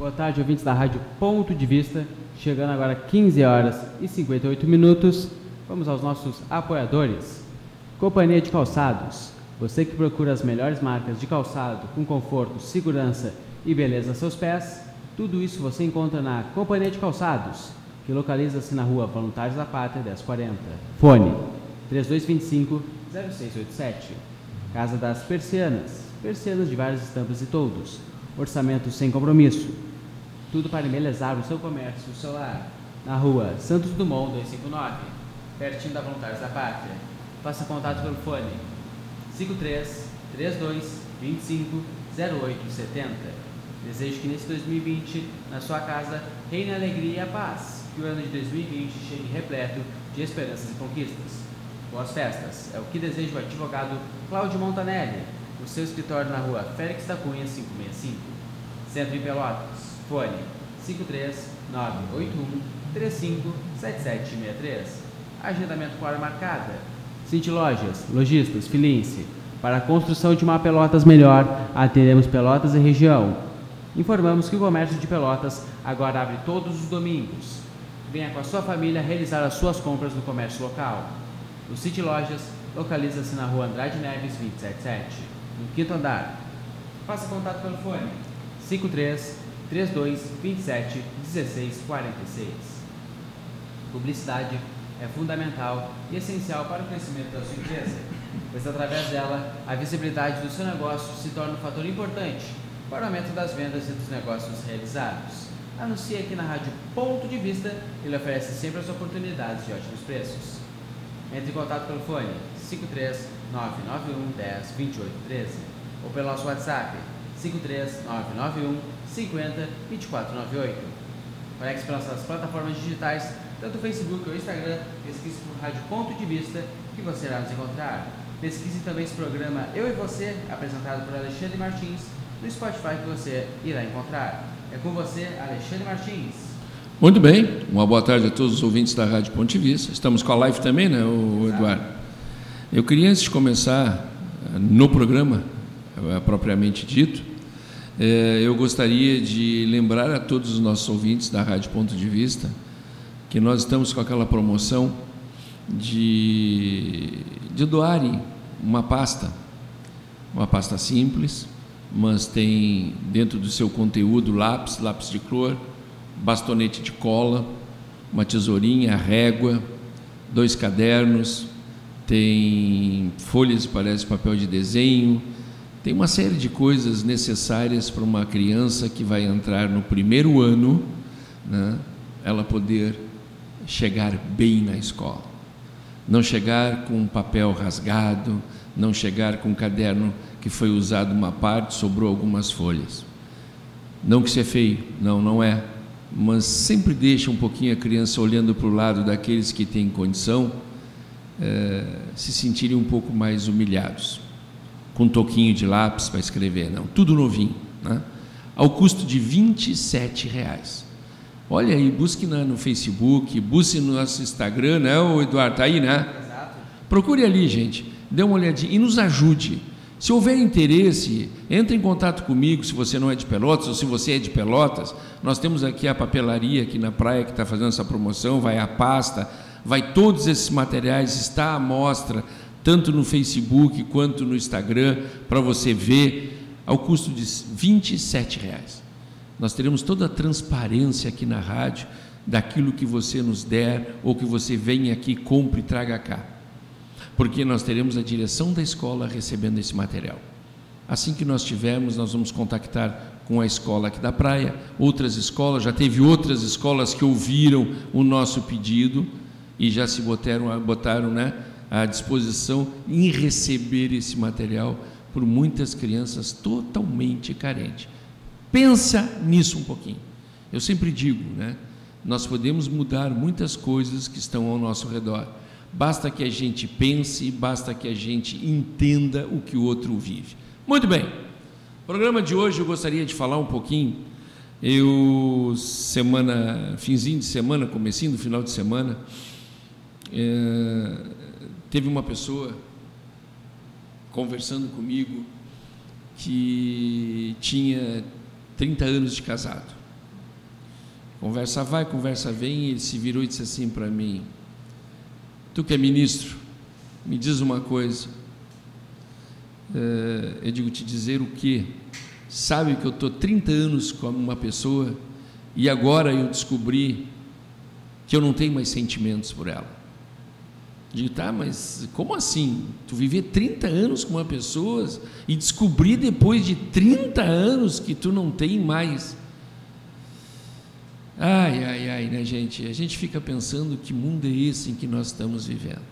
Boa tarde, ouvintes da Rádio Ponto de Vista. Chegando agora 15 horas e 58 minutos. Vamos aos nossos apoiadores. Companhia de Calçados. Você que procura as melhores marcas de calçado com conforto, segurança e beleza aos seus pés, tudo isso você encontra na Companhia de Calçados, que localiza-se na rua Voluntários da Pátria 1040. Fone 3225 0687. Casa das Persianas. Persianas de várias estampas e todos. Orçamento sem compromisso. Tudo para embelezar o seu comércio, o seu lar. Na rua Santos Dumont 259, pertinho da Voluntários da Pátria. Faça contato pelo fone 53 32 25 0870. Desejo que nesse 2020, na sua casa, reine a alegria e a paz. Que o ano de 2020 chegue repleto de esperanças e conquistas. Boas festas. É o que deseja o advogado Cláudio Montanelli. O seu escritório na rua Félix da Cunha 565. Centro em Pelotas. Fone 53981 357763. Agendamento com hora marcada. Cinti Lojas, Lojistas, Filince. Para a construção de uma Pelotas melhor, atendemos Pelotas e região. Informamos que o comércio de Pelotas agora abre todos os domingos. Venha com a sua família realizar as suas compras no comércio local. O City Lojas localiza-se na rua Andrade Neves 277, no quinto andar. Faça contato pelo fone 53 32 27 16 46. Publicidade é fundamental e essencial para o crescimento da sua empresa, pois através dela a visibilidade do seu negócio se torna um fator importante para o aumento das vendas e dos negócios realizados. Anuncie aqui na Rádio Ponto de Vista, ele oferece sempre as oportunidades de ótimos preços. Entre em contato pelo fone 53 991 10 28 13 ou pelo nosso WhatsApp 53 991 50 24 98. Conecte pelas nossas plataformas digitais, tanto o Facebook ou o Instagram, pesquise por Rádio Ponto de Vista que você irá nos encontrar. Pesquise também esse programa Eu e Você, apresentado por Alexandre Martins, no Spotify que você irá encontrar. É com você, Alexandre Martins. Muito bem, uma boa tarde a todos os ouvintes da Rádio Ponte Vista. Estamos com a live também, né, o Eduardo? Eu queria, antes de começar eh, no programa, eh, propriamente dito, eh, eu gostaria de lembrar a todos os nossos ouvintes da Rádio Ponto de Vista que nós estamos com aquela promoção de, de doarem uma pasta, uma pasta simples, mas tem dentro do seu conteúdo lápis, lápis de cor, bastonete de cola, uma tesourinha, régua, dois cadernos, tem folhas, parece papel de desenho, tem uma série de coisas necessárias para uma criança que vai entrar no primeiro ano, né, ela poder chegar bem na escola. Não chegar com um papel rasgado, não chegar com um caderno que foi usado uma parte, sobrou algumas folhas. Não que isso é feio, não, não é mas sempre deixa um pouquinho a criança olhando para o lado daqueles que têm condição é, se sentirem um pouco mais humilhados, com um toquinho de lápis para escrever, não, tudo novinho, né? ao custo de 27 reais. Olha aí, busque no Facebook, busque no nosso Instagram, né, o Eduardo, tá aí, né? Exato. Procure ali, gente, dê uma olhadinha e nos ajude. Se houver interesse, entre em contato comigo, se você não é de Pelotas ou se você é de Pelotas. Nós temos aqui a papelaria aqui na praia que está fazendo essa promoção, vai a pasta, vai todos esses materiais, está à mostra, tanto no Facebook quanto no Instagram, para você ver, ao custo de R$ reais. Nós teremos toda a transparência aqui na rádio daquilo que você nos der ou que você venha aqui, compre e traga cá porque nós teremos a direção da escola recebendo esse material. Assim que nós tivermos, nós vamos contactar com a escola aqui da praia, outras escolas, já teve outras escolas que ouviram o nosso pedido e já se botaram, botaram né, à disposição em receber esse material por muitas crianças totalmente carentes. Pensa nisso um pouquinho. Eu sempre digo, né? Nós podemos mudar muitas coisas que estão ao nosso redor, Basta que a gente pense, basta que a gente entenda o que o outro vive. Muito bem. programa de hoje eu gostaria de falar um pouquinho. Eu semana, finzinho de semana, comecinho do final de semana, é, teve uma pessoa conversando comigo que tinha 30 anos de casado. Conversa vai, conversa vem, e ele se virou e disse assim para mim: Tu que é ministro, me diz uma coisa. É, eu digo te dizer o quê? Sabe que eu estou 30 anos com uma pessoa e agora eu descobri que eu não tenho mais sentimentos por ela. Digo, tá, mas como assim? Tu viver 30 anos com uma pessoa e descobrir depois de 30 anos que tu não tem mais. Ai, ai, ai, né, gente? A gente fica pensando que mundo é esse em que nós estamos vivendo.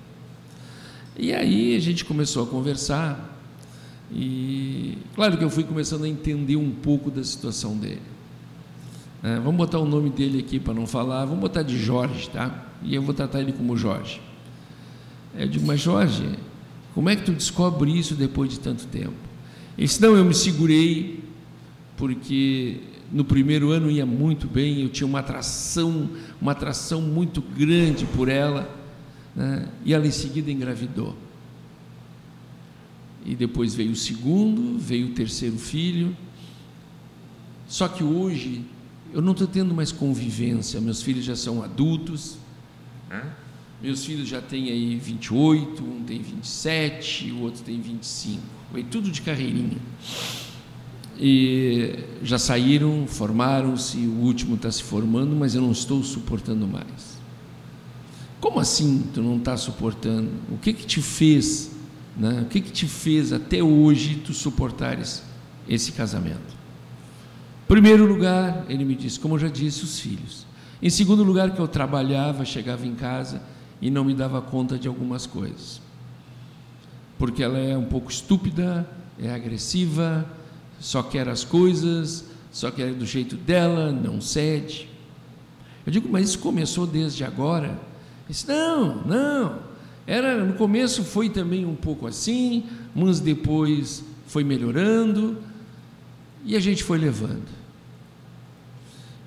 E aí a gente começou a conversar e, claro que eu fui começando a entender um pouco da situação dele. É, vamos botar o nome dele aqui para não falar, vamos botar de Jorge, tá? E eu vou tratar ele como Jorge. Eu digo, mas Jorge, como é que tu descobre isso depois de tanto tempo? Ele disse, não, eu me segurei, porque no primeiro ano ia muito bem, eu tinha uma atração, uma atração muito grande por ela, né? e ela em seguida engravidou. E depois veio o segundo, veio o terceiro filho. Só que hoje eu não estou tendo mais convivência, meus filhos já são adultos. Né? Meus filhos já têm aí 28, um tem 27, o outro tem 25. Foi tudo de carreirinha. E já saíram, formaram-se, o último está se formando, mas eu não estou suportando mais. Como assim tu não está suportando? O que que te fez, né? O que que te fez até hoje tu suportares esse casamento? Primeiro lugar, ele me disse, como eu já disse, os filhos. Em segundo lugar, que eu trabalhava, chegava em casa e não me dava conta de algumas coisas. Porque ela é um pouco estúpida, é agressiva, só quer as coisas, só quer do jeito dela, não cede. Eu digo, mas isso começou desde agora? Disse, não, não. Era, no começo foi também um pouco assim, mas depois foi melhorando e a gente foi levando.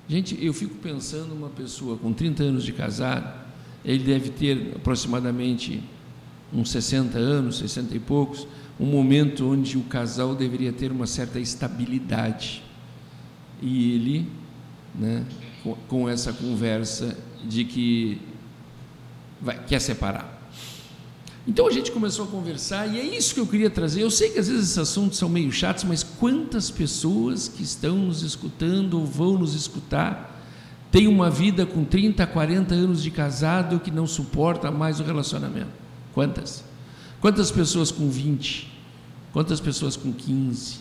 Gente, eu fico pensando uma pessoa com 30 anos de casado, ele deve ter aproximadamente uns 60 anos, 60 e poucos, um momento onde o casal deveria ter uma certa estabilidade. E ele, né, com, essa conversa de que vai, quer separar. Então a gente começou a conversar e é isso que eu queria trazer. Eu sei que às vezes esses assuntos são meio chatos, mas quantas pessoas que estão nos escutando ou vão nos escutar tem uma vida com 30, 40 anos de casado que não suporta mais o relacionamento? Quantas? Quantas pessoas com 20? Quantas pessoas com 15?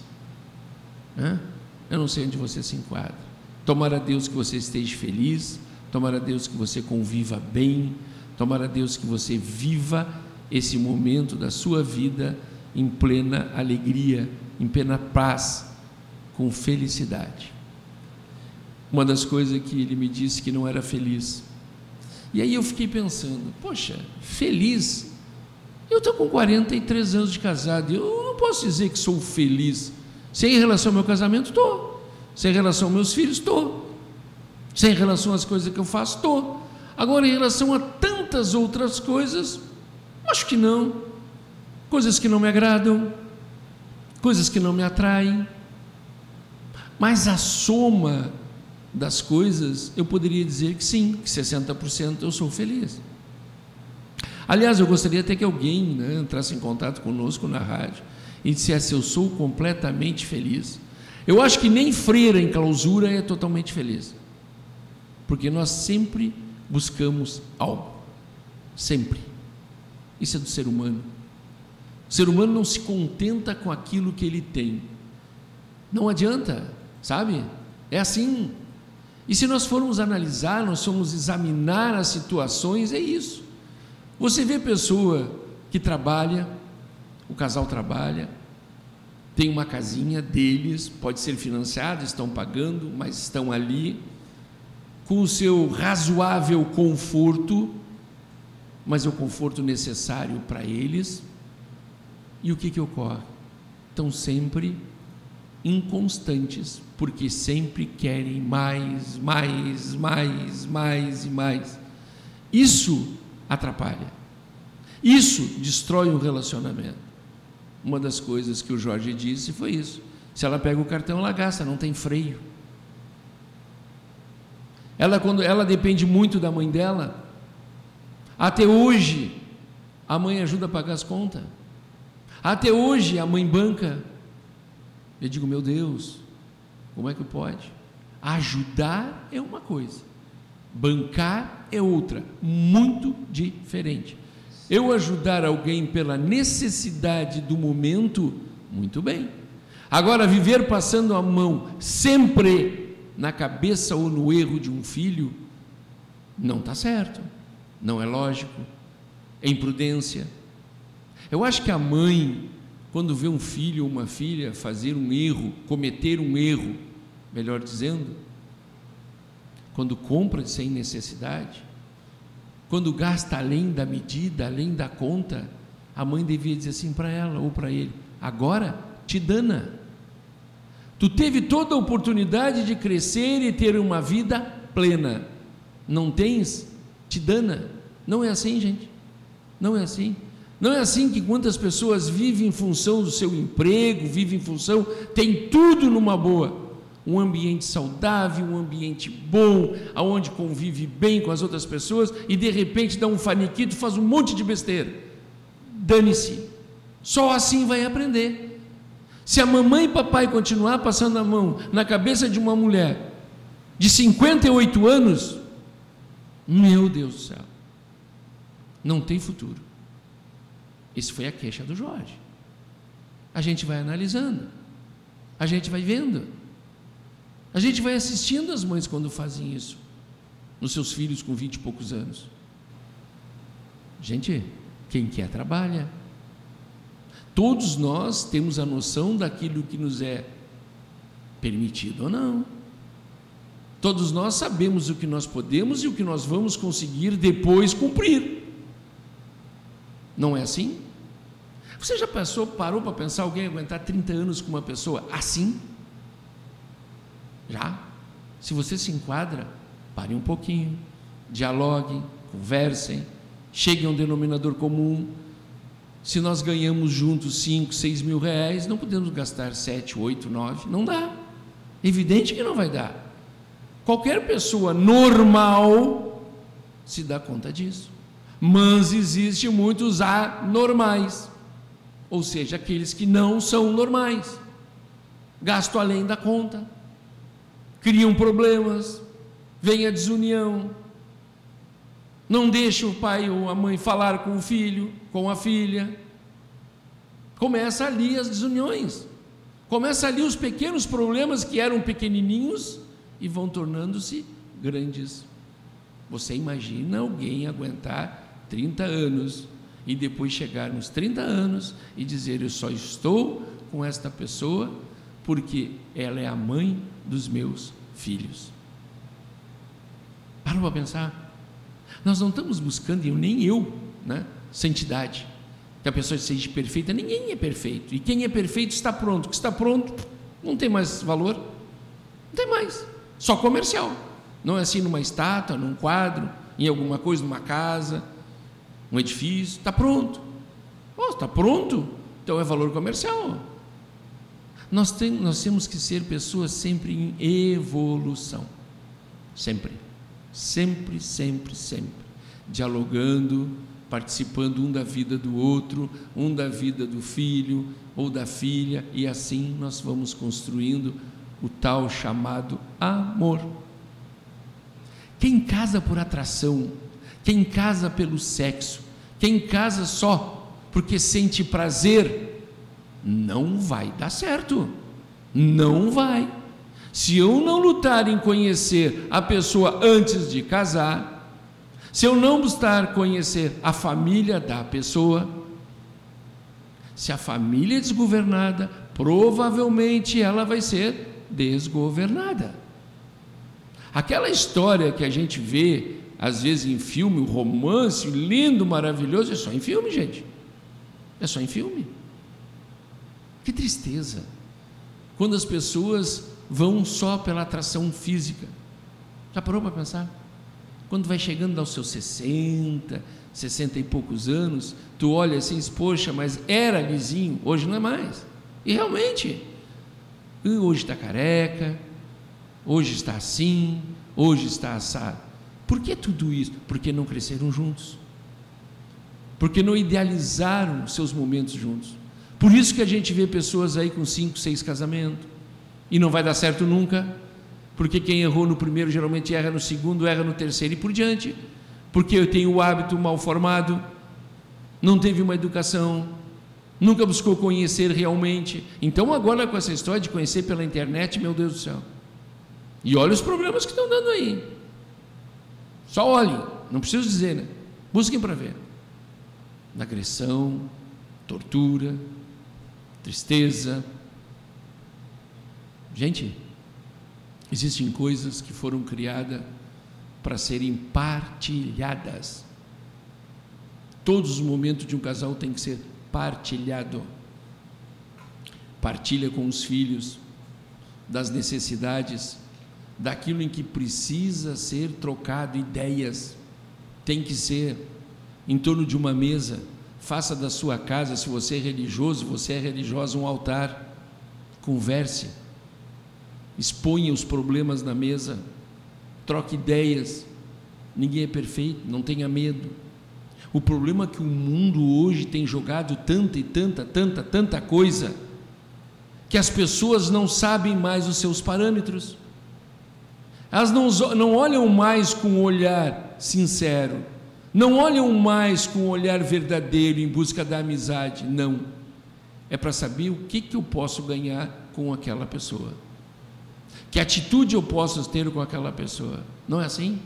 Hã? Eu não sei onde você se enquadra. Tomara Deus que você esteja feliz, tomara Deus que você conviva bem, tomara Deus que você viva esse momento da sua vida em plena alegria, em plena paz, com felicidade uma das coisas que ele me disse que não era feliz. E aí eu fiquei pensando, poxa, feliz? Eu estou com 43 anos de casado, eu não posso dizer que sou feliz. Sem relação ao meu casamento, estou. Sem relação aos meus filhos, estou. Sem relação às coisas que eu faço, estou. Agora, em relação a tantas outras coisas, acho que não. Coisas que não me agradam, coisas que não me atraem. Mas a soma das coisas, eu poderia dizer que sim, que 60% eu sou feliz. Aliás, eu gostaria até que alguém né, entrasse em contato conosco na rádio e dissesse: Eu sou completamente feliz. Eu acho que nem freira em clausura é totalmente feliz, porque nós sempre buscamos algo, sempre. Isso é do ser humano. O ser humano não se contenta com aquilo que ele tem. Não adianta, sabe? É assim. E se nós formos analisar, nós formos examinar as situações, é isso. Você vê pessoa que trabalha, o casal trabalha, tem uma casinha deles, pode ser financiada, estão pagando, mas estão ali, com o seu razoável conforto, mas é o conforto necessário para eles. E o que, que ocorre? Estão sempre inconstantes, porque sempre querem mais, mais, mais, mais e mais. Isso atrapalha. Isso destrói o relacionamento. Uma das coisas que o Jorge disse foi isso. Se ela pega o cartão, ela gasta, não tem freio. Ela quando ela depende muito da mãe dela. Até hoje a mãe ajuda a pagar as contas. Até hoje a mãe banca. Eu digo, meu Deus, como é que pode? Ajudar é uma coisa, bancar é outra, muito diferente. Eu ajudar alguém pela necessidade do momento, muito bem. Agora, viver passando a mão sempre na cabeça ou no erro de um filho, não está certo, não é lógico, é imprudência. Eu acho que a mãe, quando vê um filho ou uma filha fazer um erro, cometer um erro, melhor dizendo, quando compra sem necessidade, quando gasta além da medida, além da conta, a mãe devia dizer assim para ela ou para ele: agora te dana. Tu teve toda a oportunidade de crescer e ter uma vida plena. Não tens? Te dana. Não é assim, gente. Não é assim. Não é assim que quantas pessoas vivem em função do seu emprego, vivem em função, tem tudo numa boa um ambiente saudável, um ambiente bom, aonde convive bem com as outras pessoas e de repente dá um faniquito, faz um monte de besteira. Dane-se. Só assim vai aprender. Se a mamãe e papai continuar passando a mão na cabeça de uma mulher de 58 anos, meu Deus do céu, não tem futuro. Isso foi a queixa do Jorge. A gente vai analisando, a gente vai vendo. A gente vai assistindo as mães quando fazem isso, nos seus filhos com vinte e poucos anos. Gente, quem quer trabalha. Todos nós temos a noção daquilo que nos é permitido ou não. Todos nós sabemos o que nós podemos e o que nós vamos conseguir depois cumprir. Não é assim? Você já pensou, parou para pensar alguém aguentar 30 anos com uma pessoa assim? Já? Se você se enquadra, pare um pouquinho, dialoguem, conversem, cheguem a um denominador comum. Se nós ganhamos juntos 5, 6 mil reais, não podemos gastar 7, 8, 9, não dá. Evidente que não vai dar. Qualquer pessoa normal se dá conta disso. Mas existem muitos anormais, ou seja, aqueles que não são normais. Gasto além da conta criam problemas, vem a desunião, não deixa o pai ou a mãe falar com o filho, com a filha. Começa ali as desuniões. Começa ali os pequenos problemas que eram pequenininhos e vão tornando-se grandes. Você imagina alguém aguentar 30 anos e depois chegar nos 30 anos e dizer: Eu só estou com esta pessoa porque ela é a mãe dos meus filhos. Para para pensar. Nós não estamos buscando, eu, nem eu, né, santidade. Que a pessoa seja perfeita, ninguém é perfeito. E quem é perfeito está pronto. O que está pronto não tem mais valor. Não tem mais. Só comercial. Não é assim numa estátua, num quadro, em alguma coisa, numa casa, um edifício. Está pronto. Oh, está pronto. Então é valor comercial. Nós, tem, nós temos que ser pessoas sempre em evolução. Sempre. Sempre, sempre, sempre. Dialogando, participando um da vida do outro, um da vida do filho ou da filha, e assim nós vamos construindo o tal chamado amor. Quem casa por atração, quem casa pelo sexo, quem casa só porque sente prazer não vai dar certo. Não vai. Se eu não lutar em conhecer a pessoa antes de casar, se eu não buscar conhecer a família da pessoa, se a família é desgovernada, provavelmente ela vai ser desgovernada. Aquela história que a gente vê, às vezes em filme, o romance lindo, maravilhoso, é só em filme, gente. É só em filme. Que tristeza. Quando as pessoas vão só pela atração física. Já parou para pensar? Quando vai chegando aos seus 60, 60 e poucos anos, tu olha assim poxa, mas era lisinho, hoje não é mais. E realmente, hoje está careca, Hoje está assim, hoje está assado. Por que tudo isso? Porque não cresceram juntos. Porque não idealizaram seus momentos juntos. Por isso que a gente vê pessoas aí com cinco, seis casamentos e não vai dar certo nunca, porque quem errou no primeiro geralmente erra no segundo, erra no terceiro e por diante, porque eu tenho o hábito mal formado, não teve uma educação, nunca buscou conhecer realmente. Então, agora com essa história de conhecer pela internet, meu Deus do céu. E olha os problemas que estão dando aí. Só olhem, não preciso dizer, né? Busquem para ver. Agressão, tortura, tristeza. Gente, existem coisas que foram criadas para serem partilhadas. Todos os momentos de um casal têm que ser partilhado. Partilha com os filhos das necessidades, daquilo em que precisa ser trocado ideias. Tem que ser em torno de uma mesa. Faça da sua casa, se você é religioso, você é religiosa, um altar. Converse. Exponha os problemas na mesa. Troque ideias. Ninguém é perfeito, não tenha medo. O problema é que o mundo hoje tem jogado tanta e tanta, tanta, tanta coisa, que as pessoas não sabem mais os seus parâmetros. Elas não, não olham mais com um olhar sincero, não olham mais com um olhar verdadeiro em busca da amizade, não. É para saber o que, que eu posso ganhar com aquela pessoa. Que atitude eu posso ter com aquela pessoa. Não é assim?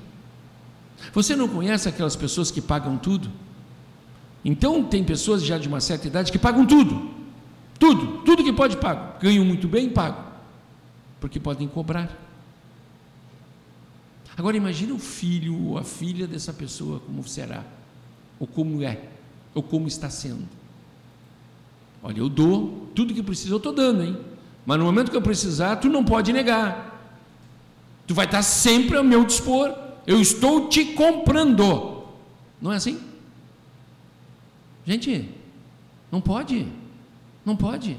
Você não conhece aquelas pessoas que pagam tudo? Então, tem pessoas já de uma certa idade que pagam tudo. Tudo, tudo que pode pagam. Ganham muito bem, pagam. Porque podem cobrar. Agora imagine o filho ou a filha dessa pessoa como será, ou como é, ou como está sendo. Olha, eu dou tudo que precisa, eu estou dando, hein? Mas no momento que eu precisar, tu não pode negar. Tu vai estar sempre ao meu dispor. Eu estou te comprando. Não é assim? Gente, não pode. Não pode.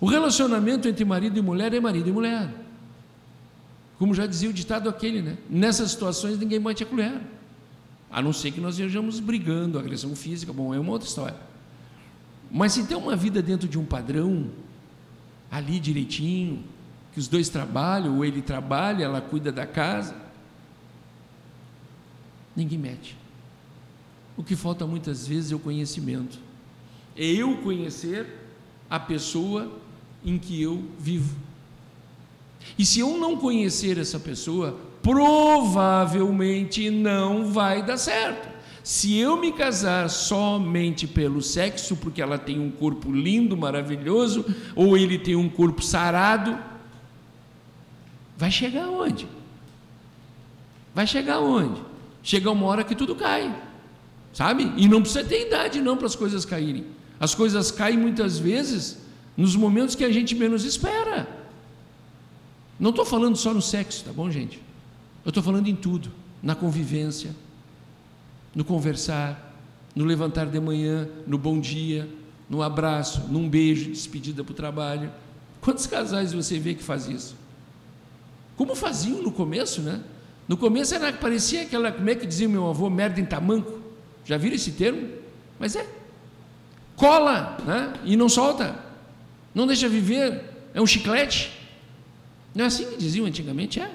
O relacionamento entre marido e mulher é marido e mulher. Como já dizia o ditado aquele, né? Nessas situações ninguém bate a colher. A não ser que nós estejamos brigando, agressão física, bom, é uma outra história. Mas se tem uma vida dentro de um padrão, ali direitinho, que os dois trabalham, ou ele trabalha, ela cuida da casa, ninguém mete. O que falta muitas vezes é o conhecimento. É eu conhecer a pessoa em que eu vivo. E se eu não conhecer essa pessoa, provavelmente não vai dar certo. Se eu me casar somente pelo sexo, porque ela tem um corpo lindo, maravilhoso, ou ele tem um corpo sarado, vai chegar onde? Vai chegar onde? Chega uma hora que tudo cai. Sabe? E não precisa ter idade não para as coisas caírem. As coisas caem muitas vezes nos momentos que a gente menos espera. Não estou falando só no sexo, tá bom, gente? Eu estou falando em tudo, na convivência, no conversar, no levantar de manhã, no bom dia, no abraço, num beijo, despedida para o trabalho. Quantos casais você vê que faz isso? Como faziam no começo, né? No começo era parecia aquela, como é que dizia meu avô, merda em tamanco. Já viram esse termo? Mas é. Cola né? e não solta. Não deixa viver. É um chiclete. Não é assim que diziam antigamente? É.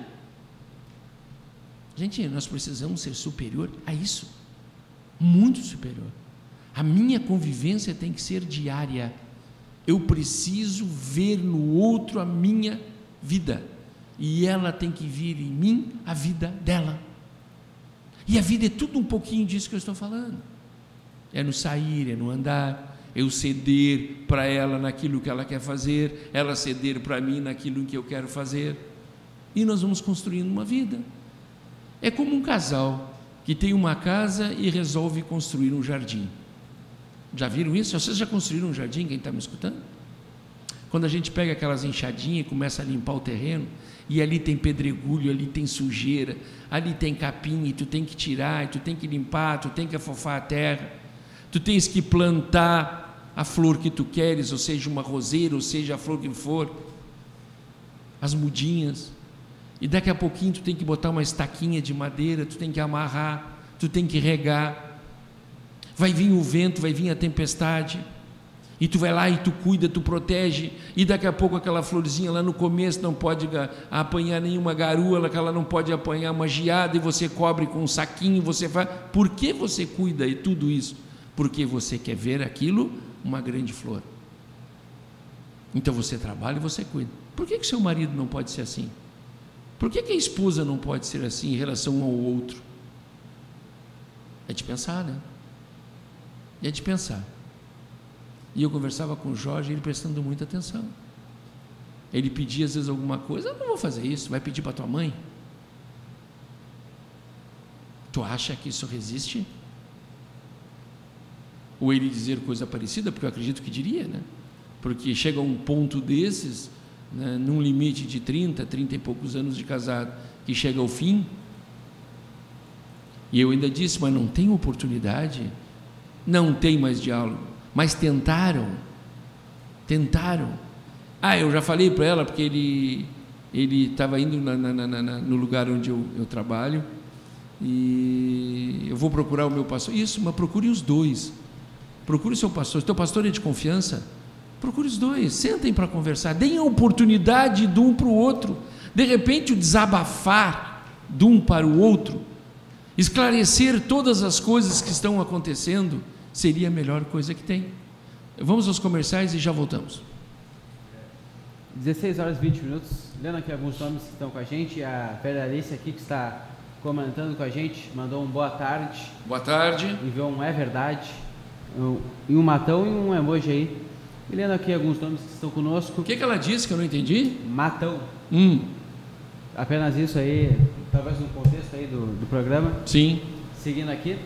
Gente, nós precisamos ser superior a isso. Muito superior. A minha convivência tem que ser diária. Eu preciso ver no outro a minha vida. E ela tem que vir em mim a vida dela. E a vida é tudo um pouquinho disso que eu estou falando. É no sair, é no andar, eu ceder para ela naquilo que ela quer fazer, ela ceder para mim naquilo que eu quero fazer. E nós vamos construindo uma vida. É como um casal que tem uma casa e resolve construir um jardim. Já viram isso? Vocês já construíram um jardim? Quem está me escutando? Quando a gente pega aquelas enxadinhas e começa a limpar o terreno, e ali tem pedregulho, ali tem sujeira, ali tem capim, e tu tem que tirar, e tu tem que limpar, tu tem que afofar a terra, tu tens que plantar a flor que tu queres, ou seja, uma roseira, ou seja, a flor que for, as mudinhas. E daqui a pouquinho tu tem que botar uma estaquinha de madeira, tu tem que amarrar, tu tem que regar. Vai vir o vento, vai vir a tempestade. E tu vai lá e tu cuida, tu protege, e daqui a pouco aquela florzinha lá no começo não pode apanhar nenhuma garoa, ela não pode apanhar uma geada, e você cobre com um saquinho, você faz. Por que você cuida de tudo isso? Porque você quer ver aquilo uma grande flor. Então você trabalha e você cuida. Por que, que seu marido não pode ser assim? Por que, que a esposa não pode ser assim em relação um ao outro? É de pensar, né? É de pensar. E eu conversava com o Jorge, ele prestando muita atenção. Ele pedia às vezes alguma coisa, eu não vou fazer isso, vai pedir para tua mãe. Tu acha que isso resiste? Ou ele dizer coisa parecida, porque eu acredito que diria, né? Porque chega um ponto desses, né, num limite de 30, 30 e poucos anos de casado, que chega ao fim. E eu ainda disse, mas não tem oportunidade, não tem mais diálogo. Mas tentaram, tentaram. Ah, eu já falei para ela, porque ele ele estava indo na, na, na, no lugar onde eu, eu, trabalho e eu vou procurar o meu pastor. Isso, mas procure os dois. Procure o seu pastor. Se teu pastor é de confiança, procure os dois. Sentem para conversar. Deem a oportunidade de um para o outro. De repente, o desabafar de um para o outro, esclarecer todas as coisas que estão acontecendo seria a melhor coisa que tem. Vamos aos comerciais e já voltamos. 16 horas e 20 minutos. Lendo aqui alguns nomes que estão com a gente. A Federice aqui que está comentando com a gente, mandou um boa tarde. Boa tarde. Enviou um é verdade. E um matão e um emoji aí. E lendo aqui alguns nomes que estão conosco. O que, que ela disse que eu não entendi? Matão. Hum. Apenas isso aí, talvez no contexto aí do, do programa. Sim. Seguindo aqui.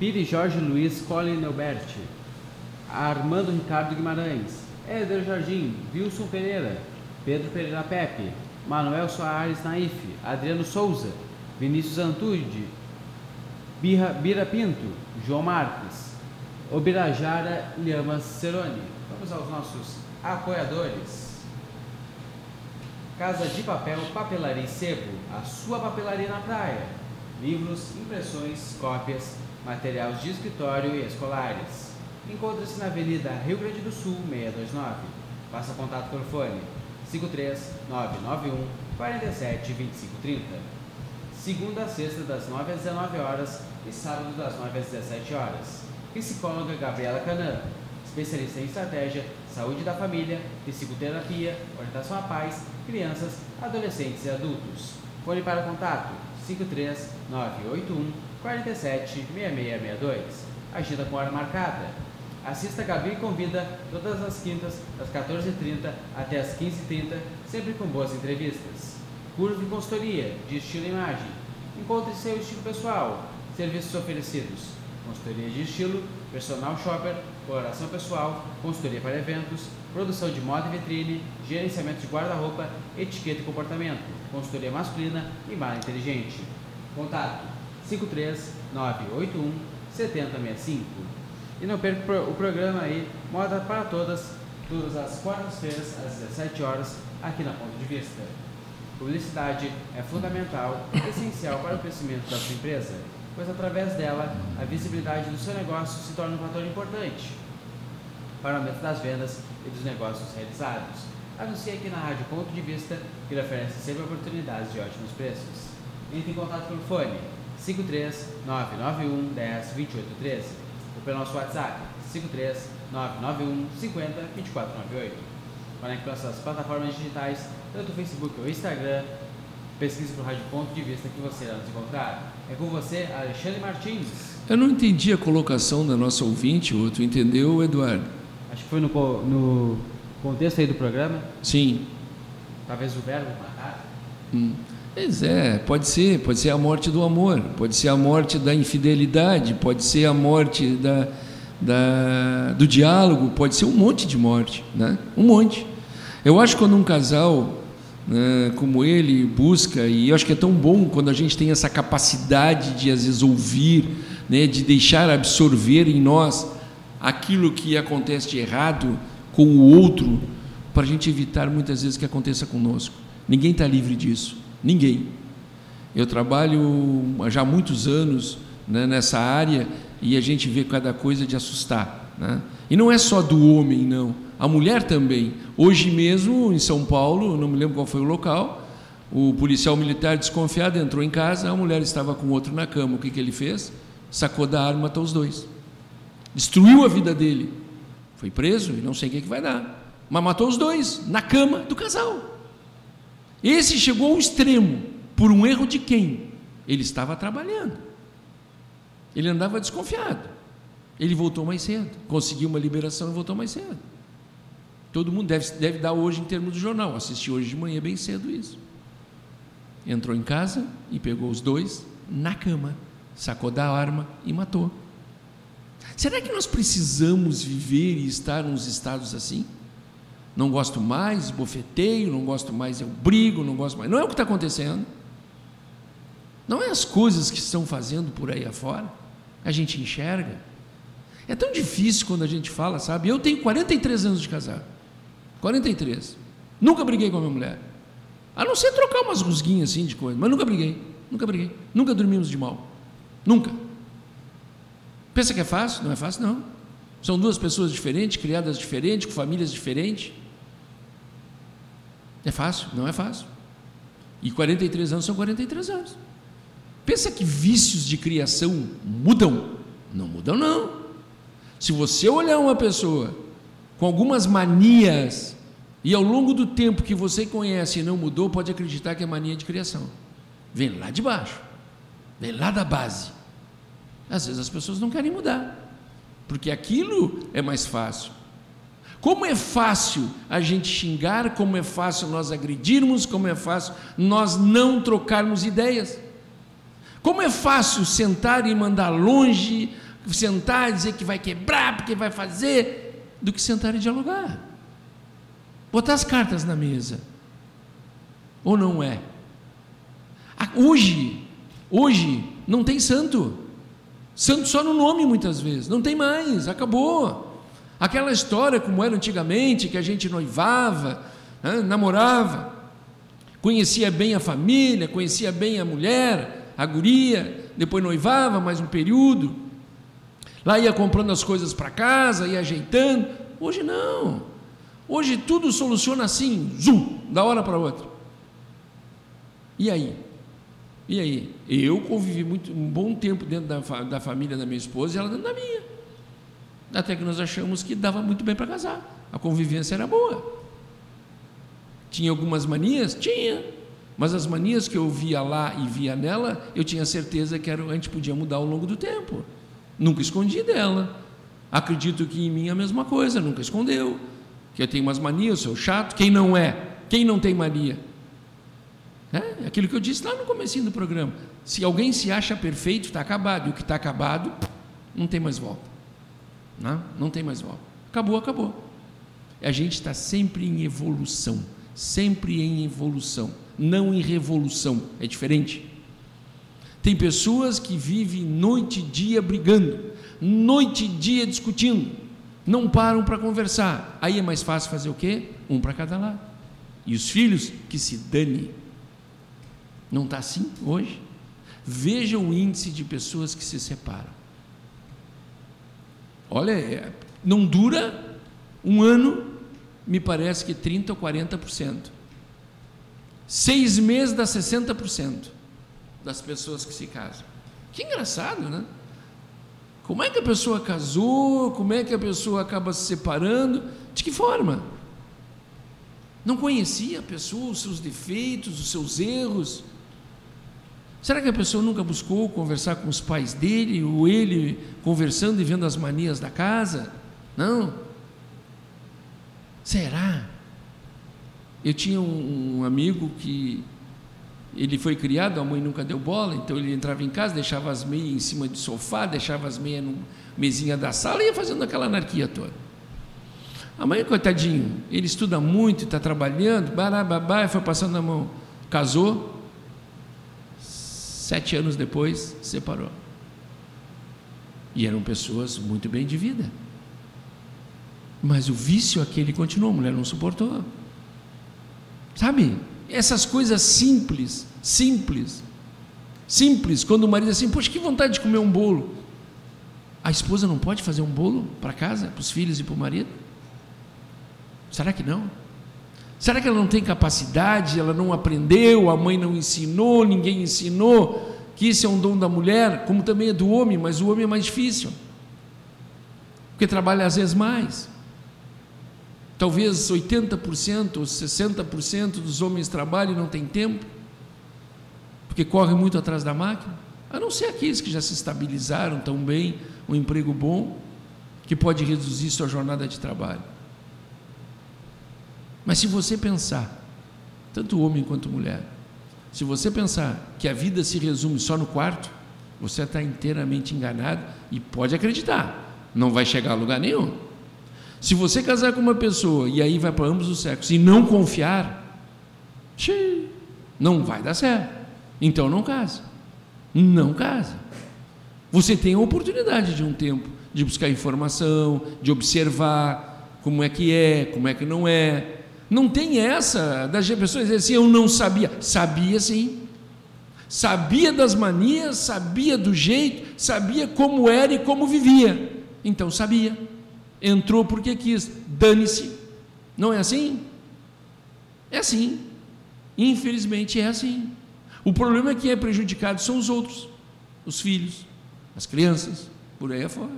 Pires Jorge Luiz Colin Neuberti, Armando Ricardo Guimarães, Éder Jardim, Wilson Pereira, Pedro Pereira Pepe, Manuel Soares Naif, Adriano Souza, Vinícius Antude, Bira Pinto, João Marques, Obirajara Lhamas Ceroni. Vamos aos nossos apoiadores. Casa de Papel Papelaria e Sebo, a sua papelaria na praia. Livros, impressões, cópias, materiais de escritório e escolares. Encontra-se na Avenida Rio Grande do Sul, 629. Faça contato pelo fone 53991 47 25 30. Segunda a sexta, das 9 às 19 horas e sábado, das 9 às 17 horas. Psicóloga Gabriela Canan, especialista em estratégia, saúde da família, psicoterapia, orientação à paz, crianças, adolescentes e adultos. Fone para contato 53981 47 6662. Agenda com hora marcada. Assista Gabi convida todas as quintas, das 14h30 até as 15h30, sempre com boas entrevistas. Curva e consultoria, de estilo e imagem. Encontre seu estilo pessoal. Serviços oferecidos: consultoria de estilo, personal shopper, coloração pessoal, consultoria para eventos, produção de moda e vitrine, gerenciamento de guarda-roupa, etiqueta e comportamento, consultoria masculina e mala inteligente. Contato 53981 7065. E não perca o programa aí, Moda para Todas, todas as quartas-feiras, às 17 horas, aqui na Ponto de Vista. Publicidade é fundamental essencial para o crescimento da sua empresa, pois através dela a visibilidade do seu negócio se torna um fator importante para o aumento das vendas e dos negócios realizados. Anuncie aqui na Rádio Ponto de Vista, que lhe oferece sempre oportunidades de ótimos preços. Entre em contato pelo fone 53 991 10 28 13 ou pelo nosso WhatsApp 53 991 50 24 98. Conecte nossas plataformas digitais, tanto Facebook ou Instagram. Pesquise por Rádio Ponto de Vista que você irá nos encontrar. É com você, Alexandre Martins. Eu não entendi a colocação da nossa ouvinte, ou tu entendeu, Eduardo? Acho que foi no, no contexto aí do programa. Sim. Talvez o verbo matar. Hum. Pois é, pode ser, pode ser a morte do amor, pode ser a morte da infidelidade, pode ser a morte da, da, do diálogo, pode ser um monte de morte, né? Um monte. Eu acho que quando um casal né, como ele busca, e eu acho que é tão bom quando a gente tem essa capacidade de às vezes ouvir, né, de deixar absorver em nós aquilo que acontece de errado com o outro, para a gente evitar muitas vezes que aconteça conosco. Ninguém está livre disso. Ninguém. Eu trabalho já há muitos anos né, nessa área e a gente vê cada coisa de assustar. Né? E não é só do homem, não. A mulher também. Hoje mesmo, em São Paulo, não me lembro qual foi o local, o policial militar desconfiado entrou em casa, a mulher estava com outro na cama. O que, que ele fez? Sacou da arma, matou os dois. Destruiu a vida dele. Foi preso e não sei o que, que vai dar. Mas matou os dois, na cama do casal. Esse chegou ao extremo. Por um erro de quem? Ele estava trabalhando. Ele andava desconfiado. Ele voltou mais cedo. Conseguiu uma liberação e voltou mais cedo. Todo mundo deve, deve dar hoje em termos do jornal. Assisti hoje de manhã bem cedo isso. Entrou em casa e pegou os dois na cama, sacou da arma e matou. Será que nós precisamos viver e estar nos estados assim? Não gosto mais, bofeteio, não gosto mais, eu brigo, não gosto mais. Não é o que está acontecendo. Não é as coisas que estão fazendo por aí afora. A gente enxerga. É tão difícil quando a gente fala, sabe? Eu tenho 43 anos de casado. 43. Nunca briguei com a minha mulher. A não ser trocar umas rusguinhas assim de coisa, mas nunca briguei. Nunca briguei. Nunca dormimos de mal. Nunca. Pensa que é fácil? Não é fácil, não. São duas pessoas diferentes, criadas diferentes, com famílias diferentes. É fácil? Não é fácil. E 43 anos são 43 anos. Pensa que vícios de criação mudam? Não mudam, não. Se você olhar uma pessoa com algumas manias e ao longo do tempo que você conhece e não mudou, pode acreditar que é mania de criação. Vem lá de baixo, vem lá da base. Às vezes as pessoas não querem mudar, porque aquilo é mais fácil. Como é fácil a gente xingar, como é fácil nós agredirmos, como é fácil nós não trocarmos ideias. Como é fácil sentar e mandar longe, sentar e dizer que vai quebrar, porque vai fazer, do que sentar e dialogar. Botar as cartas na mesa. Ou não é? Hoje, hoje, não tem santo. Santo só no nome muitas vezes, não tem mais, acabou. Aquela história como era antigamente, que a gente noivava, né, namorava, conhecia bem a família, conhecia bem a mulher, a guria, depois noivava mais um período, lá ia comprando as coisas para casa, ia ajeitando. Hoje não. Hoje tudo soluciona assim, zum, da hora para outra. E aí? E aí? Eu convivi muito, um bom tempo dentro da, da família da minha esposa e ela dentro da minha. Até que nós achamos que dava muito bem para casar. A convivência era boa. Tinha algumas manias? Tinha. Mas as manias que eu via lá e via nela, eu tinha certeza que era, a gente podia mudar ao longo do tempo. Nunca escondi dela. Acredito que em mim é a mesma coisa, nunca escondeu. Que eu tenho umas manias, sou chato. Quem não é? Quem não tem mania? É aquilo que eu disse lá no começo do programa. Se alguém se acha perfeito, está acabado. E o que está acabado, não tem mais volta. Não, não tem mais volta. Acabou, acabou. A gente está sempre em evolução, sempre em evolução, não em revolução. É diferente. Tem pessoas que vivem noite e dia brigando, noite e dia discutindo, não param para conversar. Aí é mais fácil fazer o quê? Um para cada lado. E os filhos que se dane. Não está assim hoje? Veja o índice de pessoas que se separam. Olha, é, não dura um ano, me parece que 30% ou 40%. Seis meses dá 60% das pessoas que se casam. Que engraçado, né? Como é que a pessoa casou? Como é que a pessoa acaba se separando? De que forma? Não conhecia a pessoa, os seus defeitos, os seus erros, Será que a pessoa nunca buscou conversar com os pais dele, ou ele conversando e vendo as manias da casa? Não. Será? Eu tinha um, amigo que ele foi criado, a mãe nunca deu bola, então ele entrava em casa, deixava as meias em cima do sofá, deixava as meias na mesinha da sala e ia fazendo aquela anarquia toda. A mãe, coitadinho, ele estuda muito, está trabalhando, barababá, foi passando a mão. Casou, Sete anos depois, separou. E eram pessoas muito bem de vida. Mas o vício aquele continuou, a mulher não suportou. Sabe? Essas coisas simples, simples, simples, quando o marido assim, poxa, que vontade de comer um bolo. A esposa não pode fazer um bolo para casa, para os filhos e para o marido? Será que não? Será que ela não tem capacidade, ela não aprendeu, a mãe não ensinou, ninguém ensinou, que isso é um dom da mulher, como também é do homem, mas o homem é mais difícil, porque trabalha às vezes mais. Talvez 80% ou 60% dos homens trabalham e não tem tempo, porque correm muito atrás da máquina, a não ser aqueles que já se estabilizaram tão bem, um emprego bom, que pode reduzir sua jornada de trabalho. Mas se você pensar, tanto homem quanto mulher, se você pensar que a vida se resume só no quarto, você está inteiramente enganado e pode acreditar, não vai chegar a lugar nenhum. Se você casar com uma pessoa e aí vai para ambos os sexos e não confiar, xiii, não vai dar certo. Então não casa. Não casa. Você tem a oportunidade de um tempo de buscar informação, de observar como é que é, como é que não é. Não tem essa das pessoas dizer assim, eu não sabia. Sabia sim. Sabia das manias, sabia do jeito, sabia como era e como vivia. Então sabia. Entrou porque quis. Dane-se. Não é assim? É assim. Infelizmente é assim. O problema é que é prejudicado são os outros, os filhos, as crianças, por aí afora.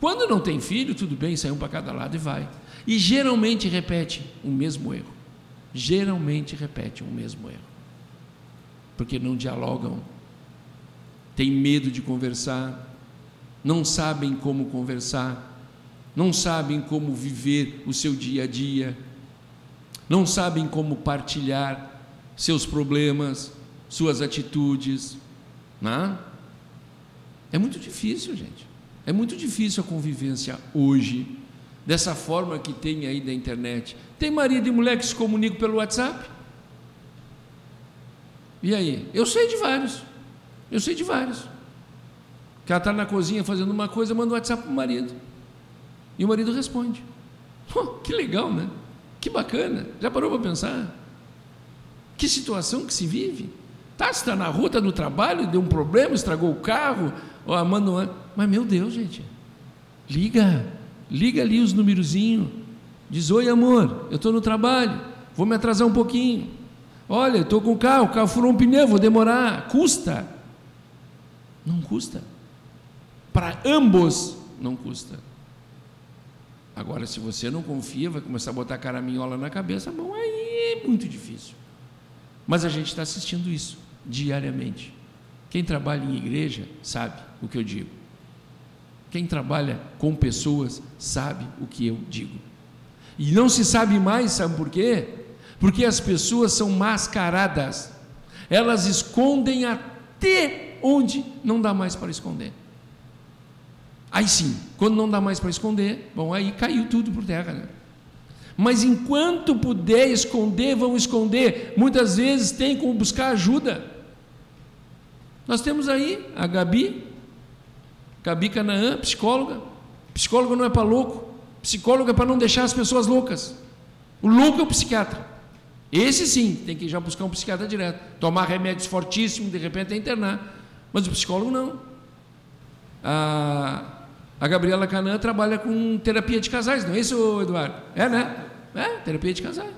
Quando não tem filho, tudo bem, sai um para cada lado e vai. E geralmente repete o mesmo erro. Geralmente repete o mesmo erro. Porque não dialogam, têm medo de conversar, não sabem como conversar, não sabem como viver o seu dia a dia, não sabem como partilhar seus problemas, suas atitudes. Não? É? é muito difícil, gente. É muito difícil a convivência hoje dessa forma que tem aí da internet. Tem marido e mulher que se comunicam pelo WhatsApp? E aí? Eu sei de vários. Eu sei de vários. Que ela está na cozinha fazendo uma coisa, manda um WhatsApp para o marido. E o marido responde. Que legal, né? Que bacana. Já parou para pensar? Que situação que se vive? Tá, está na rua, está no trabalho, deu um problema, estragou o carro, ó, manda um... Mas, meu Deus, gente, liga liga ali os numerozinhos, diz: Oi, amor, eu estou no trabalho, vou me atrasar um pouquinho. Olha, estou com o carro, o carro furou um pneu, vou demorar. Custa? Não custa. Para ambos, não custa. Agora, se você não confia, vai começar a botar caraminhola na cabeça, bom, aí é muito difícil. Mas a gente está assistindo isso diariamente. Quem trabalha em igreja sabe o que eu digo. Quem trabalha com pessoas sabe o que eu digo. E não se sabe mais, sabe por quê? Porque as pessoas são mascaradas. Elas escondem até onde não dá mais para esconder. Aí sim, quando não dá mais para esconder, bom, aí caiu tudo por terra, né? Mas enquanto puder esconder, vão esconder. Muitas vezes tem como buscar ajuda. Nós temos aí a Gabi, Gabi Canaã, psicóloga. Psicólogo não é para louco. Psicólogo é para não deixar as pessoas loucas. O louco é o psiquiatra. Esse sim, tem que já buscar um psiquiatra direto. Tomar remédios fortíssimos, de repente é internar. Mas o psicólogo não. A, a Gabriela Canaã trabalha com terapia de casais, não é isso, Eduardo? É, né? É, terapia de casais.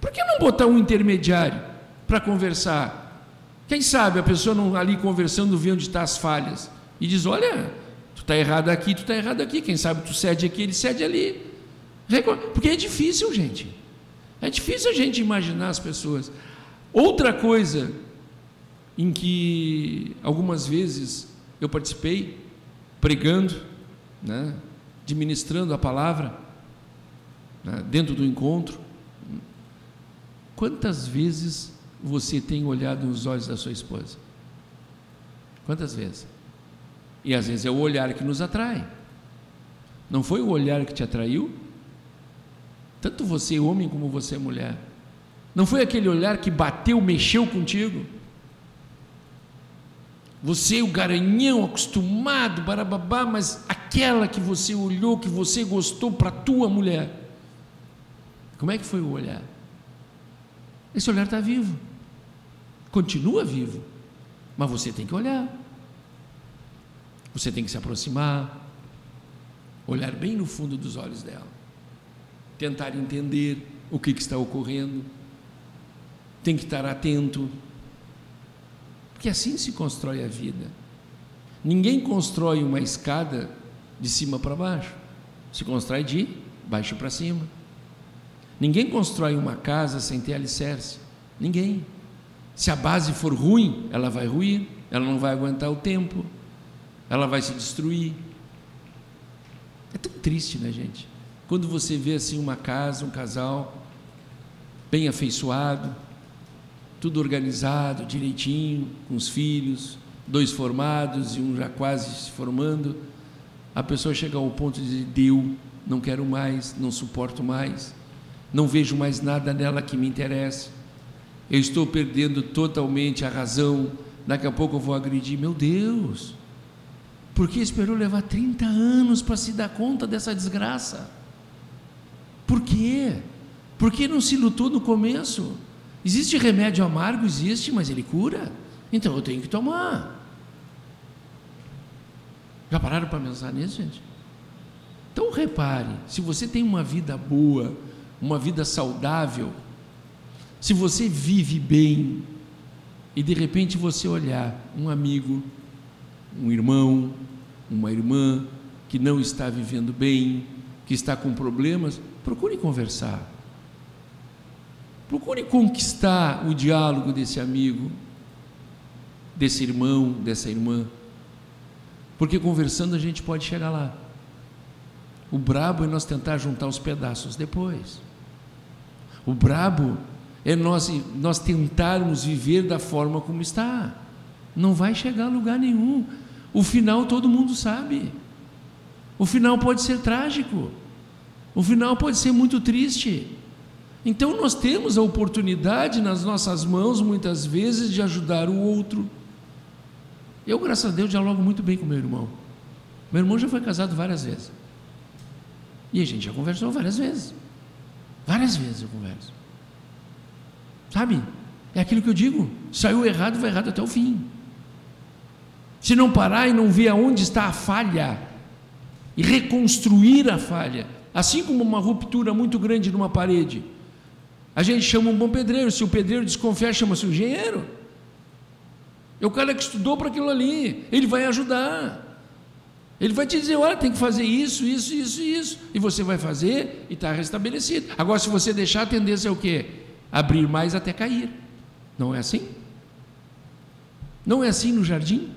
Por que não botar um intermediário para conversar? Quem sabe a pessoa não ali conversando vê onde estão tá as falhas e diz: Olha, tu está errado aqui, tu está errado aqui. Quem sabe tu cede aqui, ele cede ali. Porque é difícil, gente. É difícil a gente imaginar as pessoas. Outra coisa em que algumas vezes eu participei, pregando, né, administrando a palavra, né, dentro do encontro. Quantas vezes você tem olhado nos olhos da sua esposa? Quantas vezes? E às vezes é o olhar que nos atrai. Não foi o olhar que te atraiu? Tanto você, homem, como você, mulher. Não foi aquele olhar que bateu, mexeu contigo? Você, o garanhão, acostumado, barababá, mas aquela que você olhou, que você gostou para tua mulher. Como é que foi o olhar? Esse olhar está vivo. Continua vivo. Mas você tem que olhar. Você tem que se aproximar. Olhar bem no fundo dos olhos dela. Tentar entender o que, que está ocorrendo. Tem que estar atento. Porque assim se constrói a vida. Ninguém constrói uma escada de cima para baixo. Se constrói de baixo para cima. Ninguém constrói uma casa sem ter alicerce. Ninguém. Se a base for ruim, ela vai ruir, ela não vai aguentar o tempo, ela vai se destruir. É tão triste, né, gente? Quando você vê assim uma casa, um casal bem afeiçoado, tudo organizado, direitinho, com os filhos, dois formados e um já quase se formando, a pessoa chega ao ponto de deu, não quero mais, não suporto mais não vejo mais nada nela que me interessa, eu estou perdendo totalmente a razão, daqui a pouco eu vou agredir, meu Deus, por que esperou levar 30 anos para se dar conta dessa desgraça? Por quê? Por que não se lutou no começo? Existe remédio amargo? Existe, mas ele cura. Então eu tenho que tomar. Já pararam para pensar nisso, gente? Então repare, se você tem uma vida boa, uma vida saudável, se você vive bem e de repente você olhar um amigo, um irmão, uma irmã que não está vivendo bem, que está com problemas, procure conversar. Procure conquistar o diálogo desse amigo, desse irmão, dessa irmã. Porque conversando a gente pode chegar lá. O brabo é nós tentar juntar os pedaços depois. O brabo é nós, nós tentarmos viver da forma como está. Não vai chegar a lugar nenhum. O final todo mundo sabe. O final pode ser trágico. O final pode ser muito triste. Então nós temos a oportunidade nas nossas mãos, muitas vezes, de ajudar o outro. Eu, graças a Deus, dialogo muito bem com meu irmão. Meu irmão já foi casado várias vezes. E a gente já conversou várias vezes. Várias vezes eu converso. Sabe? É aquilo que eu digo. Saiu errado, vai errado até o fim. Se não parar e não ver aonde está a falha e reconstruir a falha, assim como uma ruptura muito grande numa parede, a gente chama um bom pedreiro. Se o pedreiro desconfiar, chama-se um engenheiro. É o cara que estudou para aquilo ali. Ele vai ajudar. Ele vai te dizer: olha, tem que fazer isso, isso, isso, isso. E você vai fazer e está restabelecido. Agora, se você deixar, a tendência é o quê? Abrir mais até cair. Não é assim? Não é assim no jardim?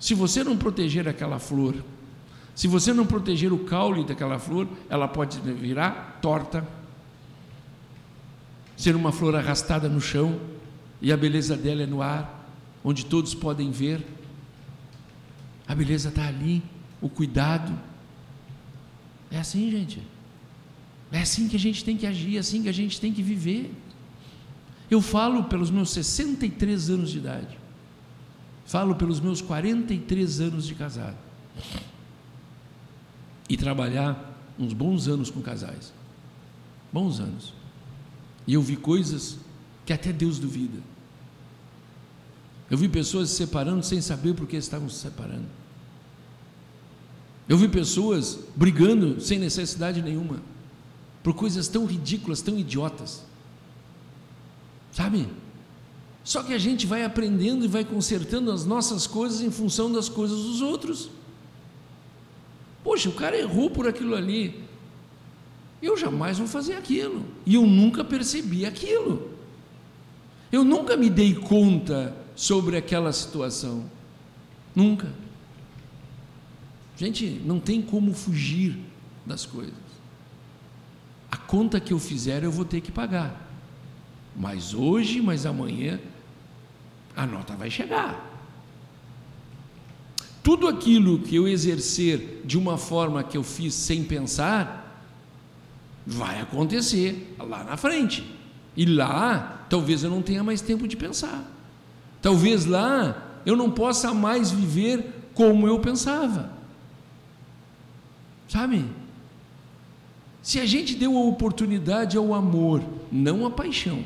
Se você não proteger aquela flor, se você não proteger o caule daquela flor, ela pode virar torta, ser uma flor arrastada no chão, e a beleza dela é no ar, onde todos podem ver a beleza está ali, o cuidado. É assim, gente. É assim que a gente tem que agir, é assim que a gente tem que viver. Eu falo pelos meus 63 anos de idade. Falo pelos meus 43 anos de casado. E trabalhar uns bons anos com casais. Bons anos. E eu vi coisas que até Deus duvida. Eu vi pessoas se separando sem saber por que estavam se separando. Eu vi pessoas brigando sem necessidade nenhuma, por coisas tão ridículas, tão idiotas. Sabe? Só que a gente vai aprendendo e vai consertando as nossas coisas em função das coisas dos outros. Poxa, o cara errou por aquilo ali. Eu jamais vou fazer aquilo. E eu nunca percebi aquilo. Eu nunca me dei conta sobre aquela situação. Nunca. Gente, não tem como fugir das coisas. A conta que eu fizer eu vou ter que pagar. Mas hoje, mas amanhã, a nota vai chegar. Tudo aquilo que eu exercer de uma forma que eu fiz sem pensar, vai acontecer lá na frente. E lá, talvez eu não tenha mais tempo de pensar. Talvez lá eu não possa mais viver como eu pensava. Sabe? Se a gente deu a oportunidade ao amor não a paixão.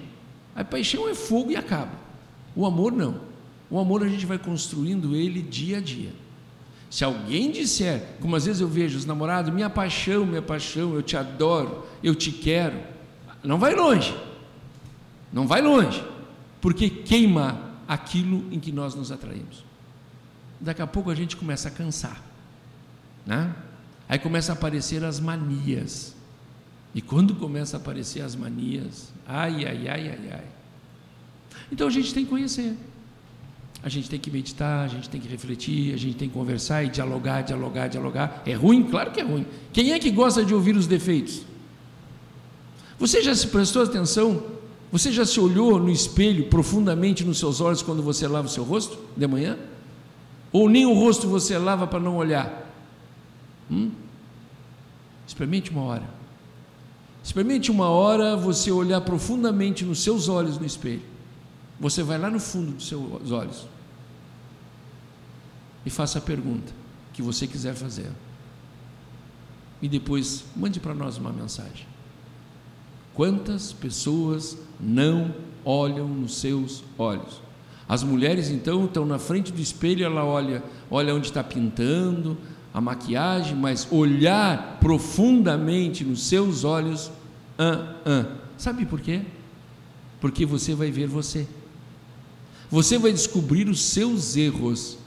A paixão é fogo e acaba. O amor não. O amor a gente vai construindo ele dia a dia. Se alguém disser, como às vezes eu vejo os namorados, minha paixão, minha paixão, eu te adoro, eu te quero, não vai longe. Não vai longe, porque queima aquilo em que nós nos atraímos. Daqui a pouco a gente começa a cansar, né? Aí começa a aparecer as manias. E quando começa a aparecer as manias, ai, ai, ai, ai, ai. Então a gente tem que conhecer. A gente tem que meditar, a gente tem que refletir, a gente tem que conversar e dialogar, dialogar, dialogar. É ruim? Claro que é ruim. Quem é que gosta de ouvir os defeitos? Você já se prestou atenção? Você já se olhou no espelho profundamente nos seus olhos quando você lava o seu rosto de manhã? Ou nem o rosto você lava para não olhar? Hum? Experimente uma hora. Experimente uma hora você olhar profundamente nos seus olhos no espelho. Você vai lá no fundo dos seus olhos e faça a pergunta que você quiser fazer. E depois mande para nós uma mensagem. Quantas pessoas não olham nos seus olhos? As mulheres então estão na frente do espelho, ela olha, olha onde está pintando, a maquiagem, mas olhar profundamente nos seus olhos, ah, ah. sabe por quê? Porque você vai ver você. Você vai descobrir os seus erros.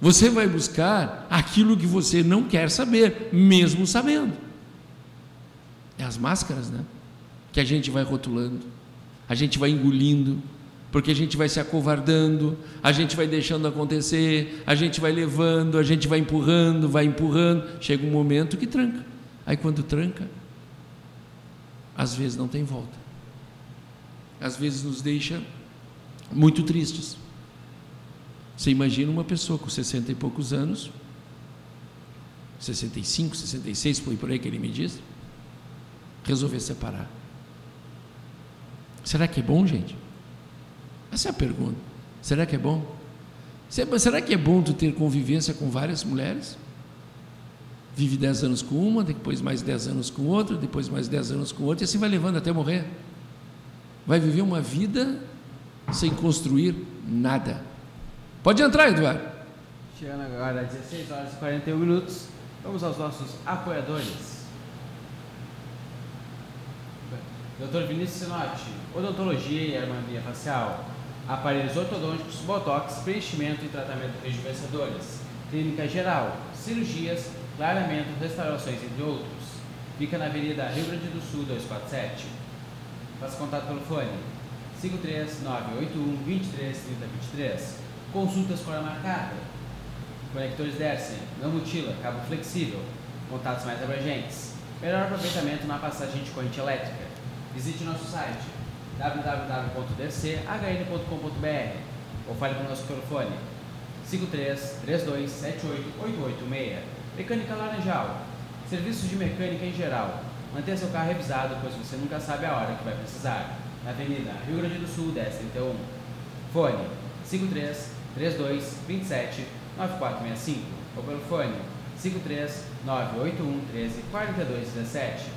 Você vai buscar aquilo que você não quer saber, mesmo sabendo. É as máscaras, né? Que a gente vai rotulando, a gente vai engolindo, porque a gente vai se acovardando, a gente vai deixando acontecer, a gente vai levando, a gente vai empurrando, vai empurrando, chega um momento que tranca. Aí quando tranca, às vezes não tem volta. Às vezes nos deixa muito tristes. Você imagina uma pessoa com 60 e poucos anos, 65, 66, foi por aí que ele me disse, resolver separar. Será que é bom, gente? Essa é a pergunta. Será que é bom? Será que é bom tu ter convivência com várias mulheres? Vive 10 anos com uma, depois mais 10 anos com outra, depois mais 10 anos com outra, e assim vai levando até morrer. Vai viver uma vida sem construir nada. Pode entrar, Eduardo. Chegando agora às 16 horas e 41 minutos, vamos aos nossos apoiadores. Dr. Vinícius Sinotti, odontologia e harmonia facial, aparelhos ortodônticos, botox, preenchimento e tratamento rejuvenescedores, clínica geral, cirurgias, clareamento, restaurações, entre outros. Fica na Avenida Rio Grande do Sul 247. Faça contato pelo fone 53981 23 30 23. Consultas com a marcada. Conectores Dersen, não mutila, cabo flexível. Contatos mais abrangentes. Melhor aproveitamento na passagem de corrente elétrica. Visite nosso site www.dchn.com.br ou fale com o nosso telefone 53 32 78 886. Mecânica Laranjal. Serviços de mecânica em geral. Mantenha seu carro revisado, pois você nunca sabe a hora que vai precisar Avenida Rio Grande do Sul, 1031. Fone 53 32 27 9465 ou pelo fone 53 981 13 42 17.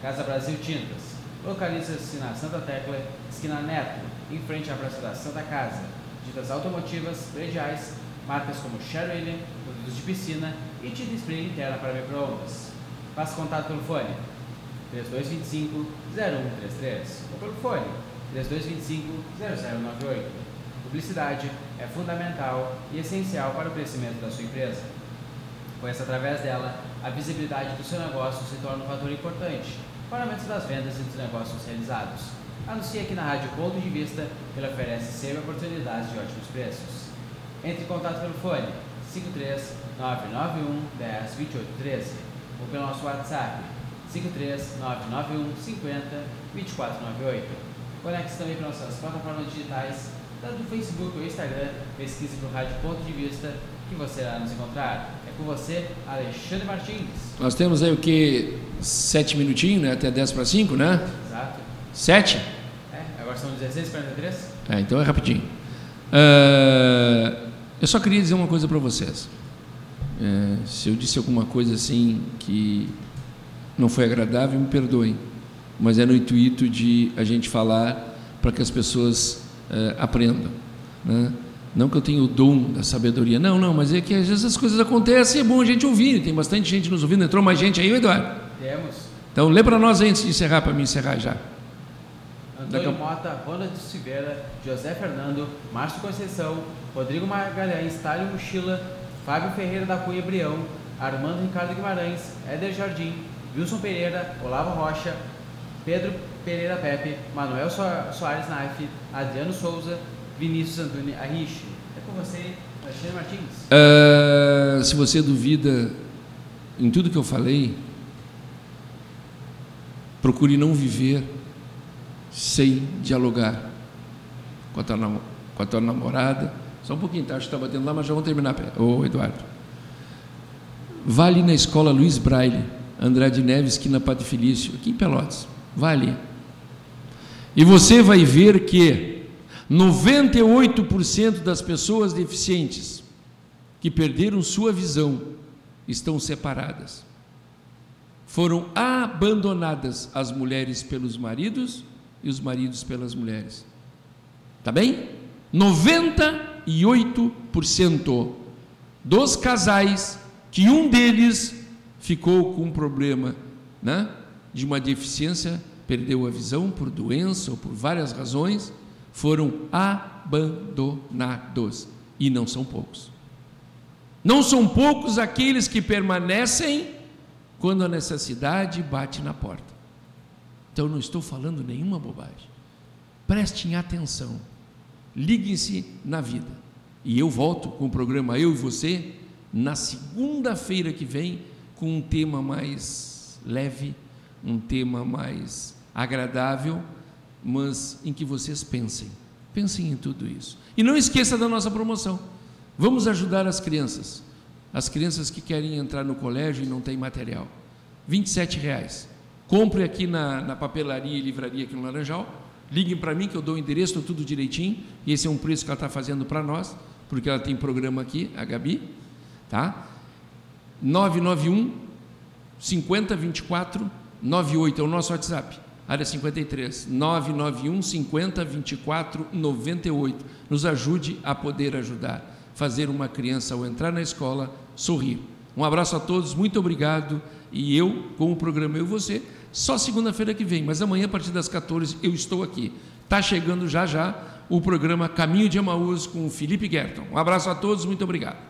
Casa Brasil Tintas. Localiza-se na Santa Tecla, esquina Neto, em frente à Praça da Santa Casa. Tintas automotivas, prediais, marcas como Sherwin, produtos de piscina e tinta spray interna para microondas. Faça contato pelo fone 3225 0133 ou pelo fone 3225 0098. Publicidade é fundamental e essencial para o crescimento da sua empresa, pois através dela a visibilidade do seu negócio se torna um fator importante para o aumento das vendas e dos negócios realizados. Anuncie aqui na Rádio Ponto de Vista, que ele oferece sempre oportunidades de ótimos preços. Entre em contato pelo fone 53 991 10 28 13 ou pelo nosso WhatsApp 53991 50 2498. Conecte-se também para nossas plataformas digitais, tanto no Facebook ou Instagram, pesquise por Rádio Ponto de Vista, que você irá nos encontrar. É com você, Alexandre Martins. Nós temos aí o que? Sete minutinhos, né? Até 10 para 5, né? Exato. Sete? É, agora são 16h43. É, então é rapidinho. Uh, eu só queria dizer uma coisa para vocês. É, se eu disse alguma coisa assim que não foi agradável, me perdoem. mas é no intuito de a gente falar para que as pessoas eh, aprendam. Né? Não que eu tenha o dom da sabedoria, não, não, mas é que às vezes as coisas acontecem e é bom a gente ouvir. Tem bastante gente nos ouvindo, entrou mais gente aí, Eduardo? Temos. Então lê para nós antes de encerrar, para mim encerrar já. Antônio Mota, Ronald Silveira, José Fernando, Márcio Conceição, Rodrigo Magalhães, Tálio Mochila, Fábio Ferreira da Cunha Brião, Armando Ricardo Guimarães, Éder Jardim, Wilson Pereira, Olavo Rocha, Pedro Pereira Pepe, Manuel Soares Naif, Adriano Souza, Vinícius Antônio Arriche. É com você, Alexandre Martins. Uh, se você duvida em tudo que eu falei, procure não viver sem dialogar com a tua, com a tua namorada. Só um pouquinho, tá? Acho que está batendo lá, mas já vamos terminar. Ô, Eduardo. Vá ali na escola Luiz Braille, Andrade Neves, esquina Padre Felício, aqui em Pelotas. Vá ali. E você vai ver que 98% das pessoas deficientes que perderam sua visão estão separadas. Foram abandonadas as mulheres pelos maridos e os maridos pelas mulheres. Tá bem? 98% dos casais que um deles ficou com um problema, né, de uma deficiência, perdeu a visão por doença ou por várias razões, foram abandonados e não são poucos. Não são poucos aqueles que permanecem quando a necessidade bate na porta. Então não estou falando nenhuma bobagem. Prestem atenção. Liguem-se na vida. E eu volto com o programa Eu e Você na segunda-feira que vem com um tema mais leve, um tema mais agradável, mas em que vocês pensem. Pensem em tudo isso. E não esqueça da nossa promoção. Vamos ajudar as crianças. As crianças que querem entrar no colégio e não têm material. R$ reais. Compre aqui na, na papelaria e livraria aqui no Laranjal. Liguem para mim que eu dou o endereço, tudo direitinho. E esse é um preço que ela está fazendo para nós, porque ela tem programa aqui, a Gabi. Tá? 991 5024 98 é o nosso WhatsApp. Área 53 991 50 24 98. Nos ajude a poder ajudar, fazer uma criança ao entrar na escola sorrir. Um abraço a todos, muito obrigado. E eu, com o programa Eu Você, só segunda-feira que vem, mas amanhã a partir das 14 eu estou aqui. Está chegando já já o programa Caminho de Amaús com o Felipe Guerton. Um abraço a todos, muito obrigado.